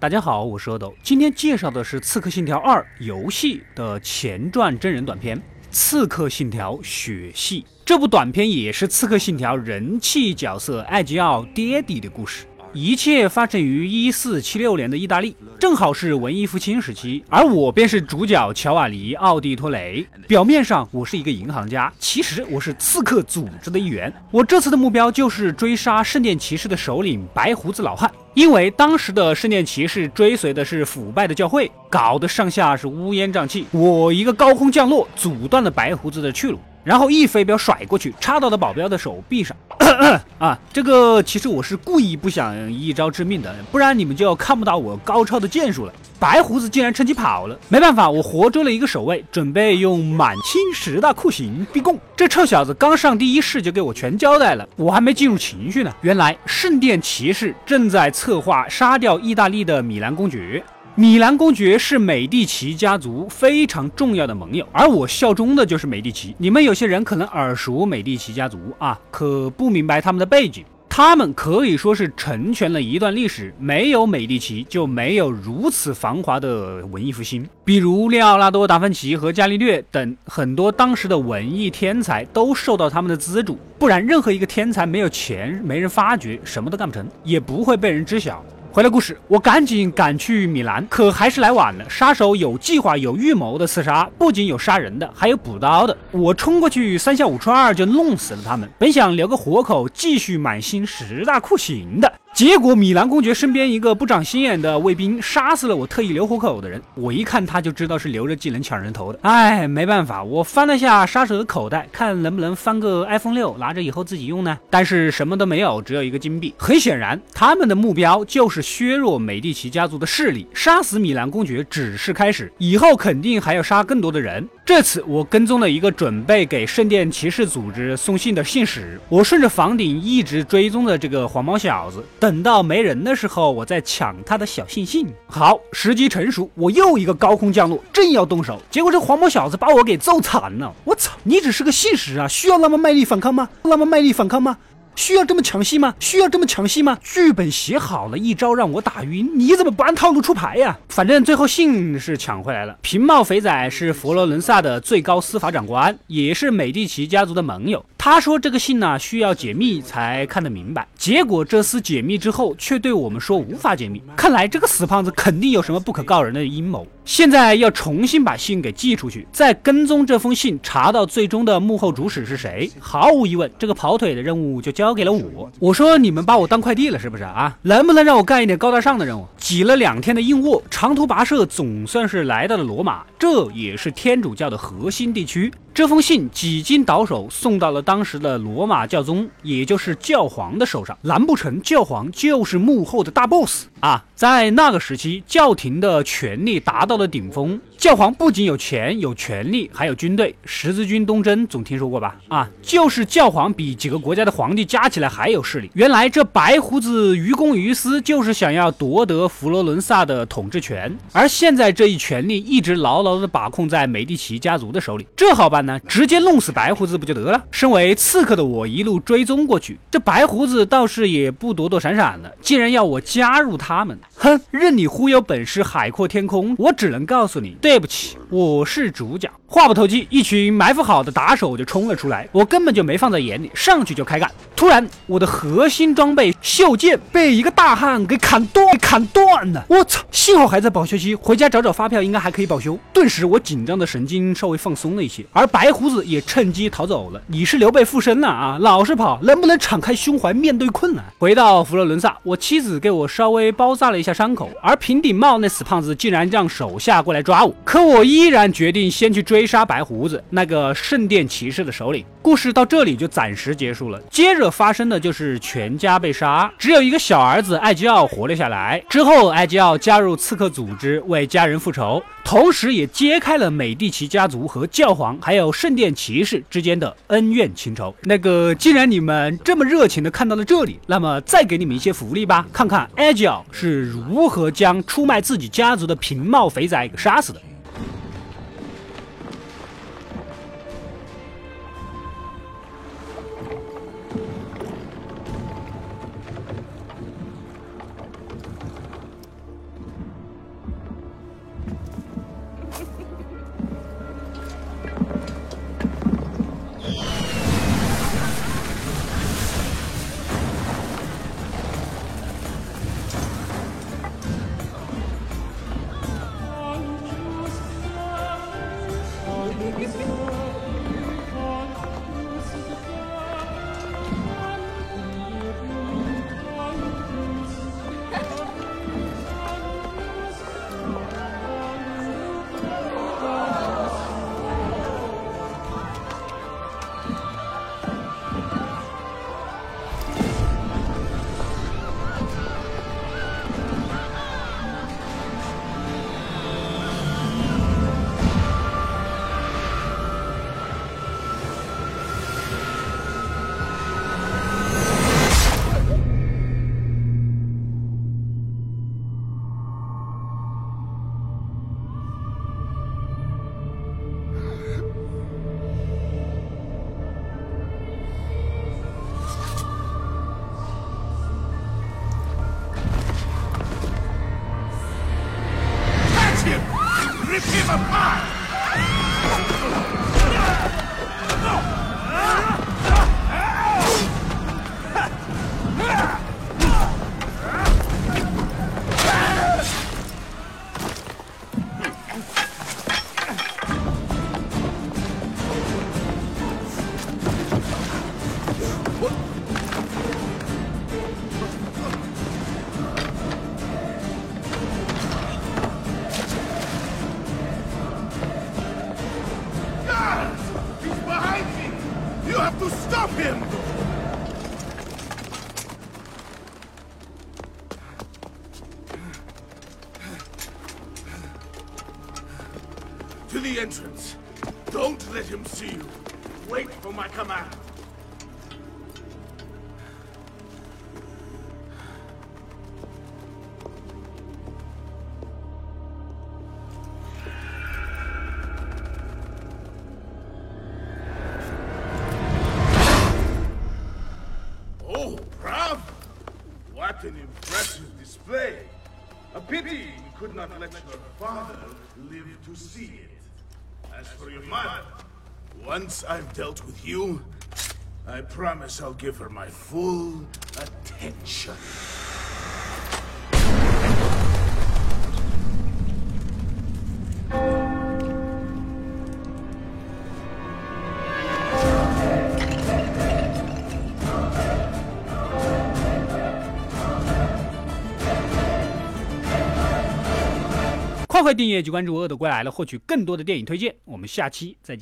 大家好，我是阿斗，今天介绍的是《刺客信条二》游戏的前传真人短片《刺客信条：血系》。这部短片也是《刺客信条》人气角色艾吉奥爹地的故事。一切发生于一四七六年的意大利，正好是文艺复兴时期，而我便是主角乔瓦尼·奥蒂托雷。表面上我是一个银行家，其实我是刺客组织的一员。我这次的目标就是追杀圣殿骑士的首领白胡子老汉，因为当时的圣殿骑士追随的是腐败的教会，搞得上下是乌烟瘴气。我一个高空降落，阻断了白胡子的去路。然后一飞镖甩过去，插到了保镖的手臂上。啊，这个其实我是故意不想一招致命的，不然你们就要看不到我高超的剑术了。白胡子竟然趁机跑了，没办法，我活捉了一个守卫，准备用满清十大酷刑逼供。这臭小子刚上第一世就给我全交代了，我还没进入情绪呢。原来圣殿骑士正在策划杀掉意大利的米兰公爵。米兰公爵是美第奇家族非常重要的盟友，而我效忠的就是美第奇。你们有些人可能耳熟美第奇家族啊，可不明白他们的背景。他们可以说是成全了一段历史，没有美第奇就没有如此繁华的文艺复兴。比如列奥纳多·达芬奇和伽利略等很多当时的文艺天才都受到他们的资助，不然任何一个天才没有钱，没人发掘，什么都干不成，也不会被人知晓。回来故事，我赶紧赶去米兰，可还是来晚了。杀手有计划、有预谋的刺杀，不仅有杀人的，还有补刀的。我冲过去，三下五除二就弄死了他们。本想留个活口，继续满心十大酷刑的。结果，米兰公爵身边一个不长心眼的卫兵杀死了我特意留活口的人。我一看他就知道是留着技能抢人头的。哎，没办法，我翻了下杀手的口袋，看能不能翻个 iPhone 六，拿着以后自己用呢。但是什么都没有，只有一个金币。很显然，他们的目标就是削弱美第奇家族的势力。杀死米兰公爵只是开始，以后肯定还要杀更多的人。这次我跟踪了一个准备给圣殿骑士组织送信的信使，我顺着房顶一直追踪着这个黄毛小子。等到没人的时候，我再抢他的小信信。好，时机成熟，我又一个高空降落，正要动手，结果这黄毛小子把我给揍惨了。我操，你只是个信使啊，需要那么卖力反抗吗？那么卖力反抗吗？需要这么抢戏吗？需要这么抢戏吗？剧本写好了，一招让我打晕，你怎么不按套路出牌呀？反正最后信是抢回来了。平帽肥仔是佛罗伦萨的最高司法长官，也是美第奇家族的盟友。他说这个信呢需要解密才看得明白，结果这厮解密之后却对我们说无法解密。看来这个死胖子肯定有什么不可告人的阴谋。现在要重新把信给寄出去，再跟踪这封信，查到最终的幕后主使是谁。毫无疑问，这个跑腿的任务就交给了我。我说你们把我当快递了是不是啊？能不能让我干一点高大上的任务？挤了两天的硬卧，长途跋涉，总算是来到了罗马，这也是天主教的核心地区。这封信几经倒手，送到了当时的罗马教宗，也就是教皇的手上。难不成教皇就是幕后的大 boss 啊？在那个时期，教廷的权力达到了顶峰。教皇不仅有钱、有权力，还有军队。十字军东征总听说过吧？啊，就是教皇比几个国家的皇帝加起来还有势力。原来这白胡子于公于私，就是想要夺得佛罗伦萨的统治权。而现在这一权力一直牢牢地把控在美第奇家族的手里。这好办呢，直接弄死白胡子不就得了？身为刺客的我一路追踪过去，这白胡子倒是也不躲躲闪闪的，竟然要我加入他他们。哼，任你忽悠本事海阔天空，我只能告诉你，对不起，我是主角。话不投机，一群埋伏好的打手就冲了出来，我根本就没放在眼里，上去就开干。突然，我的核心装备袖剑被一个大汉给砍断，砍断了！我操！幸好还在保修期，回家找找发票，应该还可以保修。顿时，我紧张的神经稍微放松了一些，而白胡子也趁机逃走了。你是刘备附身了啊？老是跑，能不能敞开胸怀面对困难？回到佛罗伦萨，我妻子给我稍微包扎了一下伤口，而平顶帽那死胖子竟然让手下过来抓我，可我依然决定先去追。杀白胡子那个圣殿骑士的首领，故事到这里就暂时结束了。接着发生的就是全家被杀，只有一个小儿子艾吉奥活了下来。之后，艾吉奥加入刺客组织，为家人复仇，同时也揭开了美第奇家族和教皇还有圣殿骑士之间的恩怨情仇。那个，既然你们这么热情的看到了这里，那么再给你们一些福利吧，看看艾吉奥是如如何将出卖自己家族的平茂肥仔给杀死的。Thank you. have to stop him! To the entrance. Don't let him see you. Wait for my command. Pity you could not let your father live to see it. As for your mother, once I've dealt with you, I promise I'll give her my full attention. 快快订阅及关注《恶的归来》了，获取更多的电影推荐。我们下期再见。